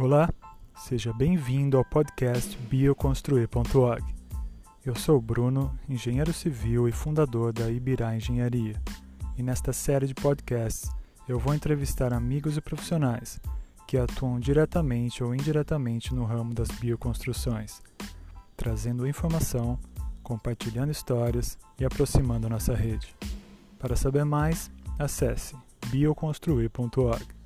Olá, seja bem-vindo ao podcast bioconstruir.org. Eu sou o Bruno, engenheiro civil e fundador da Ibirá Engenharia, e nesta série de podcasts eu vou entrevistar amigos e profissionais que atuam diretamente ou indiretamente no ramo das bioconstruções, trazendo informação, compartilhando histórias e aproximando nossa rede. Para saber mais, acesse bioconstruir.org.